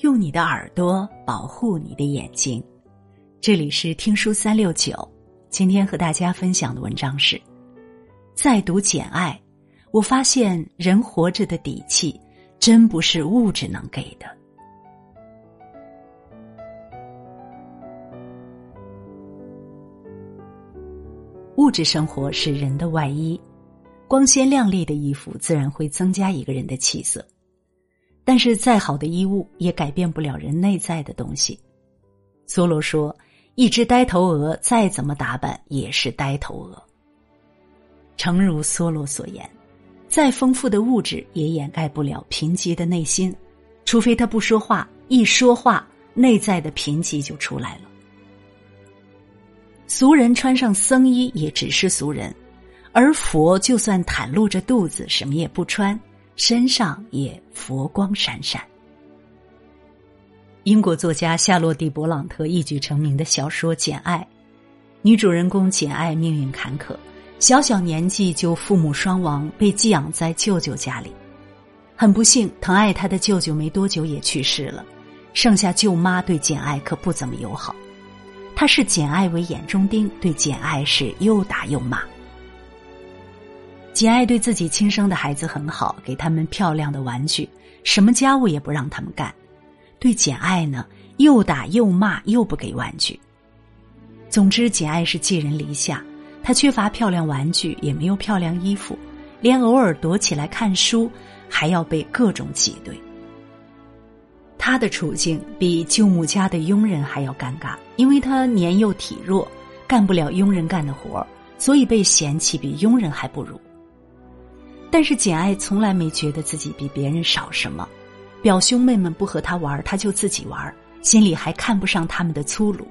用你的耳朵保护你的眼睛。这里是听书三六九，今天和大家分享的文章是：在读《简爱》，我发现人活着的底气，真不是物质能给的。物质生活是人的外衣，光鲜亮丽的衣服自然会增加一个人的气色，但是再好的衣物也改变不了人内在的东西。梭罗说：“一只呆头鹅再怎么打扮也是呆头鹅。”诚如梭罗所言，再丰富的物质也掩盖不了贫瘠的内心，除非他不说话，一说话，内在的贫瘠就出来了。俗人穿上僧衣也只是俗人，而佛就算袒露着肚子什么也不穿，身上也佛光闪闪。英国作家夏洛蒂·勃朗特一举成名的小说《简爱》，女主人公简爱命运坎坷，小小年纪就父母双亡，被寄养在舅舅家里。很不幸，疼爱她的舅舅没多久也去世了，剩下舅妈对简爱可不怎么友好。他视简爱为眼中钉，对简爱是又打又骂。简爱对自己亲生的孩子很好，给他们漂亮的玩具，什么家务也不让他们干。对简爱呢，又打又骂，又不给玩具。总之，简爱是寄人篱下，她缺乏漂亮玩具，也没有漂亮衣服，连偶尔躲起来看书，还要被各种挤兑。他的处境比舅母家的佣人还要尴尬，因为他年幼体弱，干不了佣人干的活所以被嫌弃比佣人还不如。但是简爱从来没觉得自己比别人少什么，表兄妹们不和他玩，他就自己玩，心里还看不上他们的粗鲁，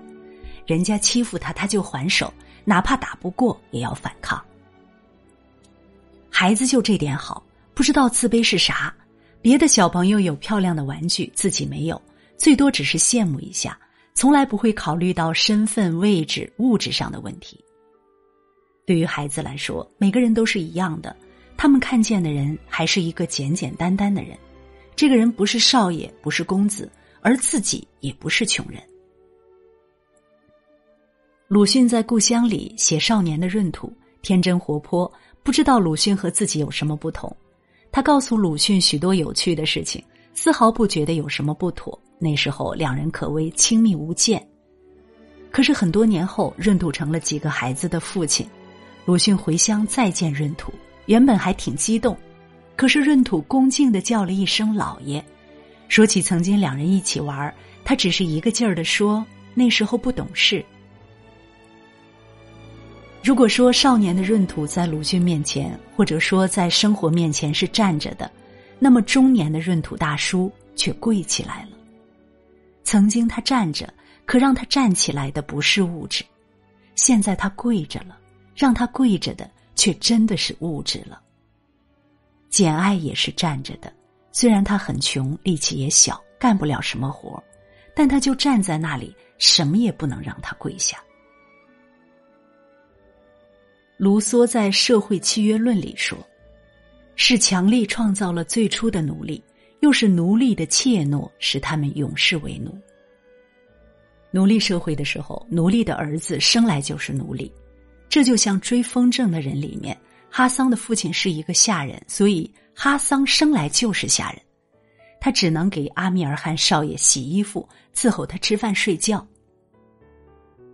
人家欺负他，他就还手，哪怕打不过也要反抗。孩子就这点好，不知道自卑是啥。别的小朋友有漂亮的玩具，自己没有，最多只是羡慕一下，从来不会考虑到身份、位置、物质上的问题。对于孩子来说，每个人都是一样的，他们看见的人还是一个简简单单的人，这个人不是少爷，不是公子，而自己也不是穷人。鲁迅在故乡里写少年的闰土，天真活泼，不知道鲁迅和自己有什么不同。他告诉鲁迅许多有趣的事情，丝毫不觉得有什么不妥。那时候两人可谓亲密无间。可是很多年后，闰土成了几个孩子的父亲，鲁迅回乡再见闰土，原本还挺激动，可是闰土恭敬的叫了一声“老爷”，说起曾经两人一起玩，他只是一个劲儿的说那时候不懂事。如果说少年的闰土在鲁迅面前，或者说在生活面前是站着的，那么中年的闰土大叔却跪起来了。曾经他站着，可让他站起来的不是物质；现在他跪着了，让他跪着的却真的是物质了。简爱也是站着的，虽然他很穷，力气也小，干不了什么活但他就站在那里，什么也不能让他跪下。卢梭在《社会契约论》里说：“是强力创造了最初的奴隶，又是奴隶的怯懦使他们永世为奴。奴隶社会的时候，奴隶的儿子生来就是奴隶，这就像追风筝的人里面，哈桑的父亲是一个下人，所以哈桑生来就是下人，他只能给阿米尔汗少爷洗衣服，伺候他吃饭睡觉。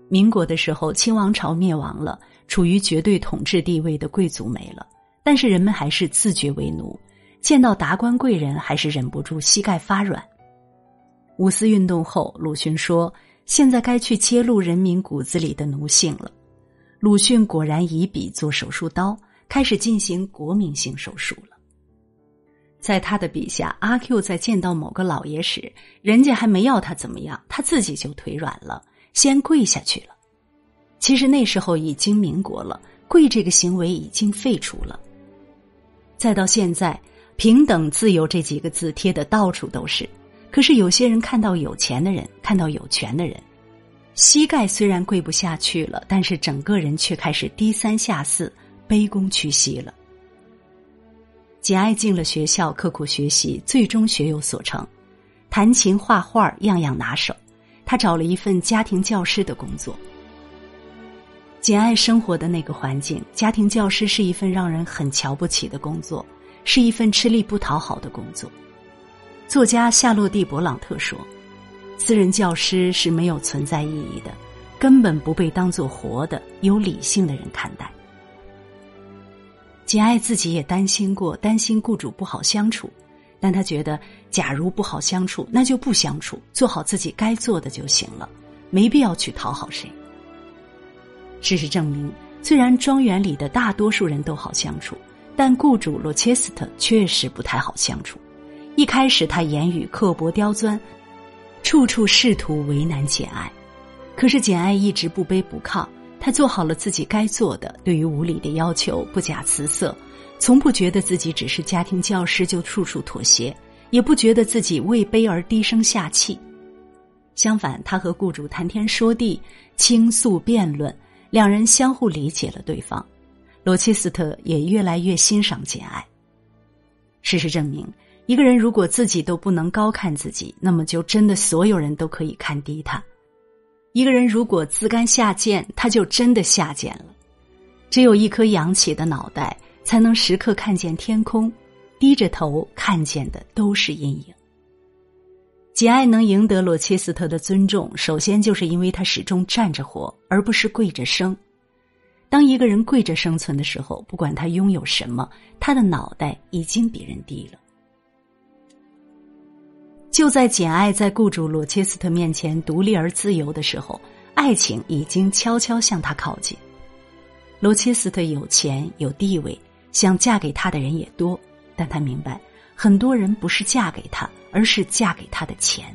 民国的时候，清王朝灭亡了。”处于绝对统治地位的贵族没了，但是人们还是自觉为奴，见到达官贵人还是忍不住膝盖发软。五四运动后，鲁迅说：“现在该去揭露人民骨子里的奴性了。”鲁迅果然以笔做手术刀，开始进行国民性手术了。在他的笔下，阿 Q 在见到某个老爷时，人家还没要他怎么样，他自己就腿软了，先跪下去了。其实那时候已经民国了，跪这个行为已经废除了。再到现在，平等、自由这几个字贴的到处都是。可是有些人看到有钱的人，看到有权的人，膝盖虽然跪不下去了，但是整个人却开始低三下四、卑躬屈膝了。简爱进了学校，刻苦学习，最终学有所成。弹琴、画画样样拿手。他找了一份家庭教师的工作。简爱生活的那个环境，家庭教师是一份让人很瞧不起的工作，是一份吃力不讨好的工作。作家夏洛蒂·勃朗特说：“私人教师是没有存在意义的，根本不被当做活的、有理性的人看待。”简爱自己也担心过，担心雇主不好相处，但他觉得，假如不好相处，那就不相处，做好自己该做的就行了，没必要去讨好谁。事实证明，虽然庄园里的大多数人都好相处，但雇主罗切斯特确实不太好相处。一开始，他言语刻薄刁钻，处处试图为难简爱。可是简爱一直不卑不亢，他做好了自己该做的，对于无理的要求不假辞色，从不觉得自己只是家庭教师就处处妥协，也不觉得自己为卑而低声下气。相反，他和雇主谈天说地，倾诉辩论。两人相互理解了对方，罗切斯特也越来越欣赏简爱。事实证明，一个人如果自己都不能高看自己，那么就真的所有人都可以看低他。一个人如果自甘下贱，他就真的下贱了。只有一颗扬起的脑袋，才能时刻看见天空；低着头看见的都是阴影。简爱能赢得罗切斯特的尊重，首先就是因为他始终站着活，而不是跪着生。当一个人跪着生存的时候，不管他拥有什么，他的脑袋已经比人低了。就在简爱在雇主罗切斯特面前独立而自由的时候，爱情已经悄悄向他靠近。罗切斯特有钱有地位，想嫁给他的人也多，但他明白。很多人不是嫁给他，而是嫁给他的钱。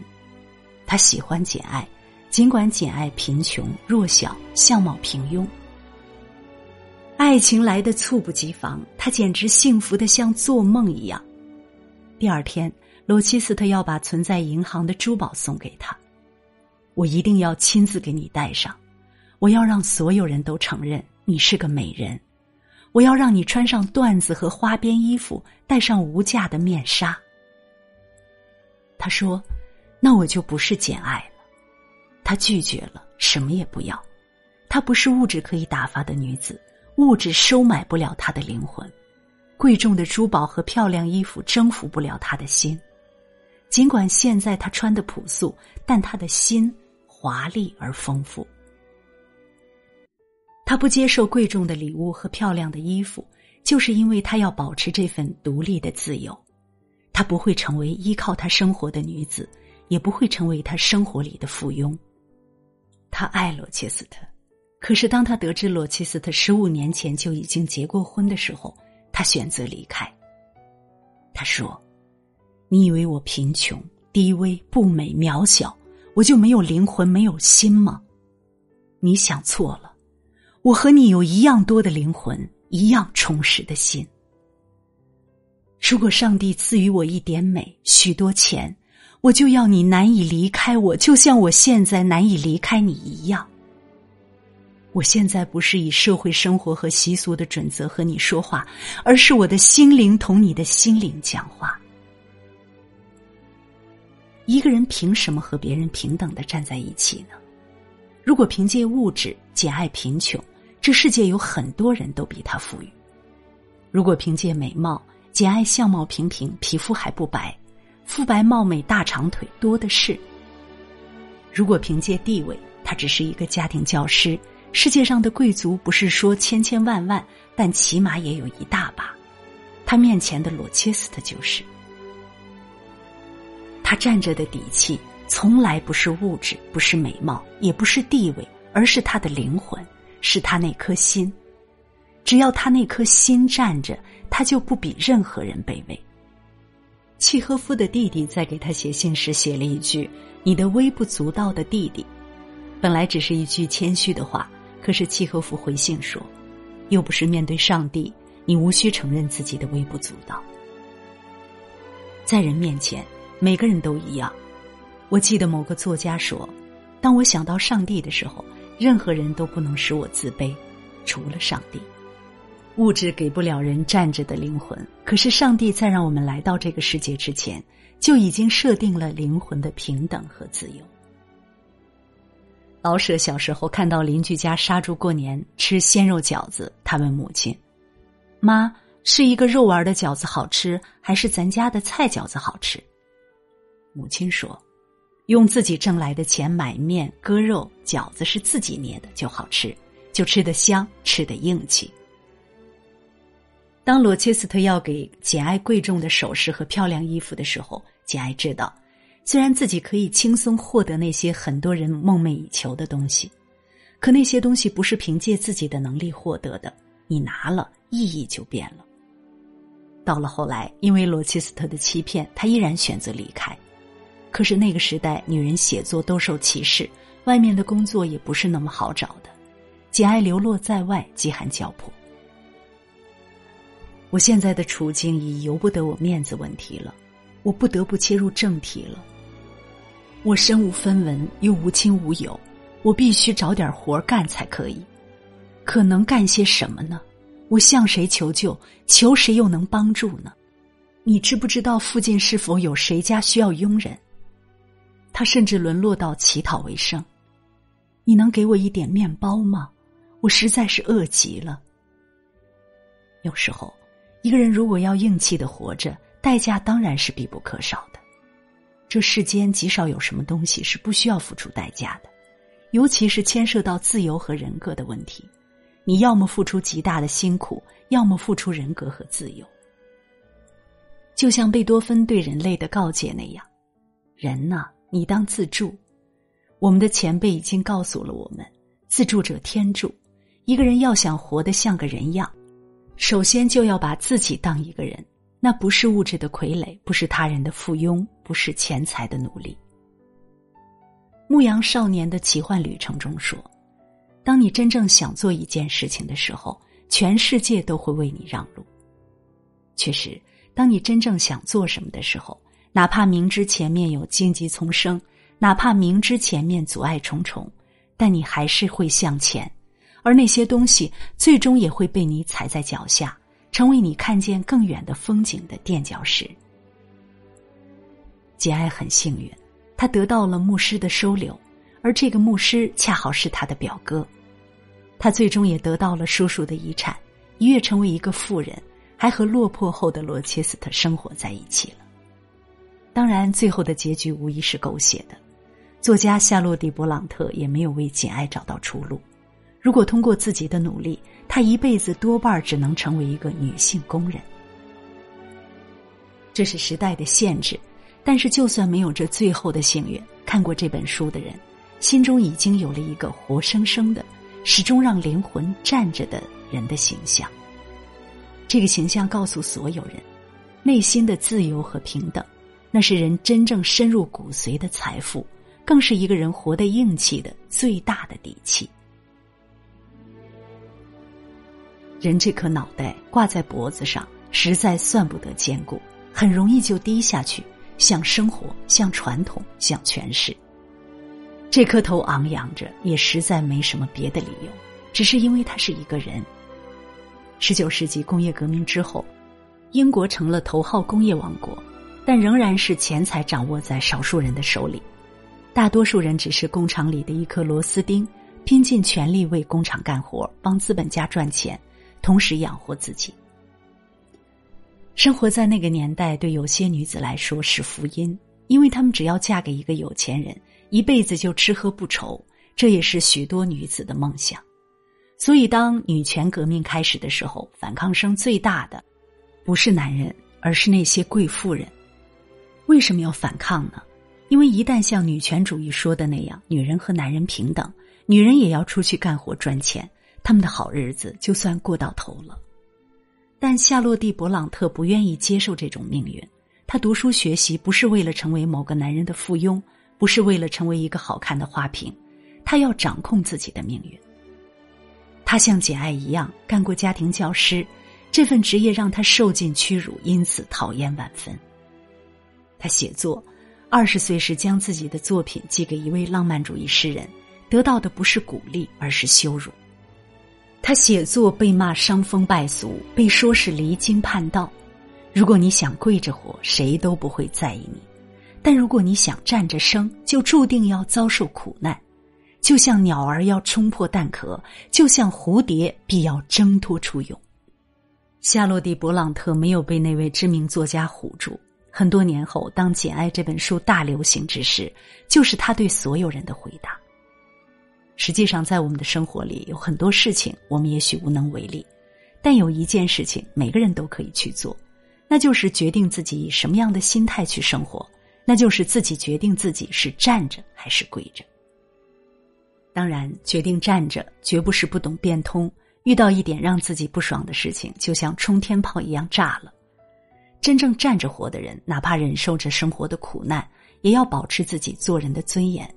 他喜欢简爱，尽管简爱贫穷、弱小、相貌平庸。爱情来的猝不及防，他简直幸福的像做梦一样。第二天，罗切斯特要把存在银行的珠宝送给他，我一定要亲自给你戴上，我要让所有人都承认你是个美人。我要让你穿上缎子和花边衣服，戴上无价的面纱。他说：“那我就不是简爱了。”他拒绝了，什么也不要。她不是物质可以打发的女子，物质收买不了她的灵魂，贵重的珠宝和漂亮衣服征服不了她的心。尽管现在她穿的朴素，但她的心华丽而丰富。他不接受贵重的礼物和漂亮的衣服，就是因为他要保持这份独立的自由。他不会成为依靠他生活的女子，也不会成为他生活里的附庸。他爱罗切斯特，可是当他得知罗切斯特十五年前就已经结过婚的时候，他选择离开。他说：“你以为我贫穷、低微、不美、渺小，我就没有灵魂、没有心吗？你想错了。”我和你有一样多的灵魂，一样充实的心。如果上帝赐予我一点美、许多钱，我就要你难以离开我，就像我现在难以离开你一样。我现在不是以社会生活和习俗的准则和你说话，而是我的心灵同你的心灵讲话。一个人凭什么和别人平等的站在一起呢？如果凭借物质，简爱贫穷。这世界有很多人都比他富裕。如果凭借美貌，简爱相貌平平，皮肤还不白，肤白貌美、大长腿多的是。如果凭借地位，他只是一个家庭教师。世界上的贵族不是说千千万万，但起码也有一大把。他面前的罗切斯特就是。他站着的底气，从来不是物质，不是美貌，也不是地位，而是他的灵魂。是他那颗心，只要他那颗心站着，他就不比任何人卑微。契诃夫的弟弟在给他写信时写了一句：“你的微不足道的弟弟。”本来只是一句谦虚的话，可是契诃夫回信说：“又不是面对上帝，你无需承认自己的微不足道。在人面前，每个人都一样。”我记得某个作家说：“当我想到上帝的时候。”任何人都不能使我自卑，除了上帝。物质给不了人站着的灵魂，可是上帝在让我们来到这个世界之前，就已经设定了灵魂的平等和自由。老舍小时候看到邻居家杀猪过年吃鲜肉饺子，他问母亲：“妈，是一个肉丸的饺子好吃，还是咱家的菜饺子好吃？”母亲说：“用自己挣来的钱买面割肉，饺子是自己捏的就好吃，就吃得香，吃得硬气。”当罗切斯特要给简爱贵重的首饰和漂亮衣服的时候，简爱知道。虽然自己可以轻松获得那些很多人梦寐以求的东西，可那些东西不是凭借自己的能力获得的。你拿了，意义就变了。到了后来，因为罗切斯特的欺骗，他依然选择离开。可是那个时代，女人写作都受歧视，外面的工作也不是那么好找的。简爱流落在外，饥寒交迫。我现在的处境已由不得我面子问题了，我不得不切入正题了。我身无分文，又无亲无友，我必须找点活干才可以。可能干些什么呢？我向谁求救？求谁又能帮助呢？你知不知道附近是否有谁家需要佣人？他甚至沦落到乞讨为生。你能给我一点面包吗？我实在是饿极了。有时候，一个人如果要硬气的活着，代价当然是必不可少的。这世间极少有什么东西是不需要付出代价的，尤其是牵涉到自由和人格的问题。你要么付出极大的辛苦，要么付出人格和自由。就像贝多芬对人类的告诫那样：“人呐，你当自助。”我们的前辈已经告诉了我们：“自助者天助。”一个人要想活得像个人样，首先就要把自己当一个人。那不是物质的傀儡，不是他人的附庸，不是钱财的奴隶。牧羊少年的奇幻旅程中说：“当你真正想做一件事情的时候，全世界都会为你让路。”确实，当你真正想做什么的时候，哪怕明知前面有荆棘丛生，哪怕明知前面阻碍重重，但你还是会向前，而那些东西最终也会被你踩在脚下。成为你看见更远的风景的垫脚石。简爱很幸运，他得到了牧师的收留，而这个牧师恰好是他的表哥。他最终也得到了叔叔的遗产，一跃成为一个富人，还和落魄后的罗切斯特生活在一起了。当然，最后的结局无疑是狗血的。作家夏洛蒂·勃朗特也没有为简爱找到出路。如果通过自己的努力，她一辈子多半只能成为一个女性工人。这是时代的限制，但是就算没有这最后的幸运，看过这本书的人，心中已经有了一个活生生的、始终让灵魂站着的人的形象。这个形象告诉所有人，内心的自由和平等，那是人真正深入骨髓的财富，更是一个人活得硬气的最大的底气。人这颗脑袋挂在脖子上，实在算不得坚固，很容易就低下去，像生活，像传统，像权势。这颗头昂扬着，也实在没什么别的理由，只是因为他是一个人。十九世纪工业革命之后，英国成了头号工业王国，但仍然是钱财掌握在少数人的手里，大多数人只是工厂里的一颗螺丝钉，拼尽全力为工厂干活，帮资本家赚钱。同时养活自己。生活在那个年代，对有些女子来说是福音，因为她们只要嫁给一个有钱人，一辈子就吃喝不愁。这也是许多女子的梦想。所以，当女权革命开始的时候，反抗声最大的不是男人，而是那些贵妇人。为什么要反抗呢？因为一旦像女权主义说的那样，女人和男人平等，女人也要出去干活赚钱。他们的好日子就算过到头了，但夏洛蒂·勃朗特不愿意接受这种命运。他读书学习不是为了成为某个男人的附庸，不是为了成为一个好看的花瓶，他要掌控自己的命运。他像简爱一样干过家庭教师，这份职业让他受尽屈辱，因此讨厌万分。他写作，二十岁时将自己的作品寄给一位浪漫主义诗人，得到的不是鼓励，而是羞辱。他写作被骂伤风败俗，被说是离经叛道。如果你想跪着活，谁都不会在意你；但如果你想站着生，就注定要遭受苦难。就像鸟儿要冲破蛋壳，就像蝴蝶必要挣脱出蛹。夏洛蒂·勃朗特没有被那位知名作家唬住。很多年后，当《简爱》这本书大流行之时，就是他对所有人的回答。实际上，在我们的生活里，有很多事情我们也许无能为力，但有一件事情每个人都可以去做，那就是决定自己以什么样的心态去生活，那就是自己决定自己是站着还是跪着。当然，决定站着绝不是不懂变通，遇到一点让自己不爽的事情，就像冲天炮一样炸了。真正站着活的人，哪怕忍受着生活的苦难，也要保持自己做人的尊严。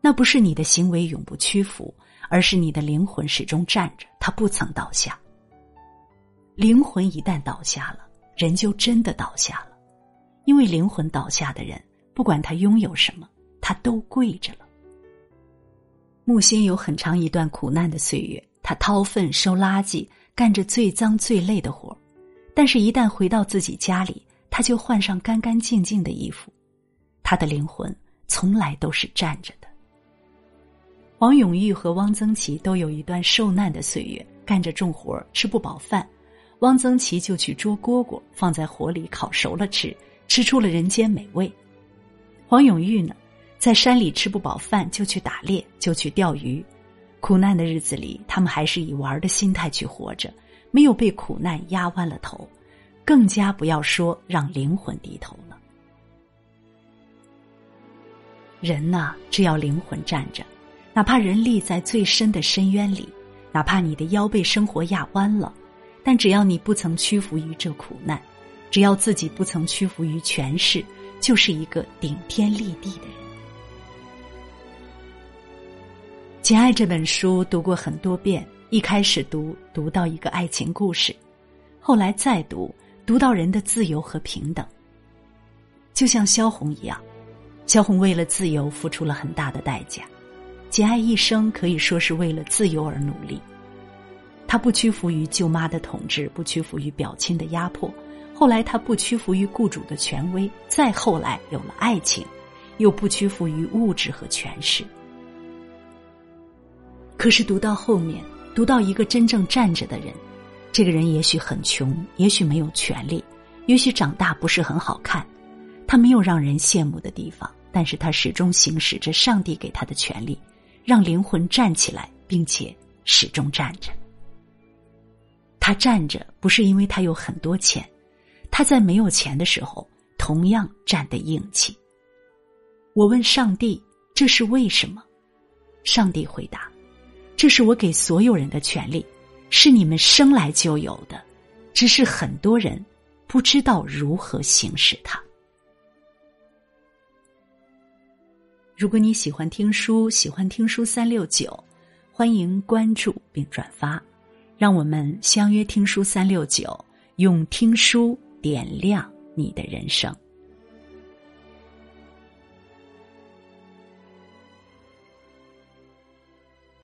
那不是你的行为永不屈服，而是你的灵魂始终站着，它不曾倒下。灵魂一旦倒下了，人就真的倒下了，因为灵魂倒下的人，不管他拥有什么，他都跪着了。木星有很长一段苦难的岁月，他掏粪、收垃圾，干着最脏最累的活但是，一旦回到自己家里，他就换上干干净净的衣服，他的灵魂从来都是站着的。黄永玉和汪曾祺都有一段受难的岁月，干着重活吃不饱饭，汪曾祺就去捉蝈蝈，放在火里烤熟了吃，吃出了人间美味。黄永玉呢，在山里吃不饱饭，就去打猎，就去钓鱼。苦难的日子里，他们还是以玩的心态去活着，没有被苦难压弯了头，更加不要说让灵魂低头了。人呐，只要灵魂站着。哪怕人立在最深的深渊里，哪怕你的腰被生活压弯了，但只要你不曾屈服于这苦难，只要自己不曾屈服于权势，就是一个顶天立地的人。《简爱》这本书读过很多遍，一开始读读到一个爱情故事，后来再读读到人的自由和平等。就像萧红一样，萧红为了自由付出了很大的代价。简爱一生可以说是为了自由而努力，他不屈服于舅妈的统治，不屈服于表亲的压迫。后来，他不屈服于雇主的权威，再后来有了爱情，又不屈服于物质和权势。可是读到后面，读到一个真正站着的人，这个人也许很穷，也许没有权利，也许长大不是很好看，他没有让人羡慕的地方，但是他始终行使着上帝给他的权利。让灵魂站起来，并且始终站着。他站着不是因为他有很多钱，他在没有钱的时候同样站得硬气。我问上帝：“这是为什么？”上帝回答：“这是我给所有人的权利，是你们生来就有的，只是很多人不知道如何行使它。”如果你喜欢听书，喜欢听书三六九，欢迎关注并转发，让我们相约听书三六九，用听书点亮你的人生。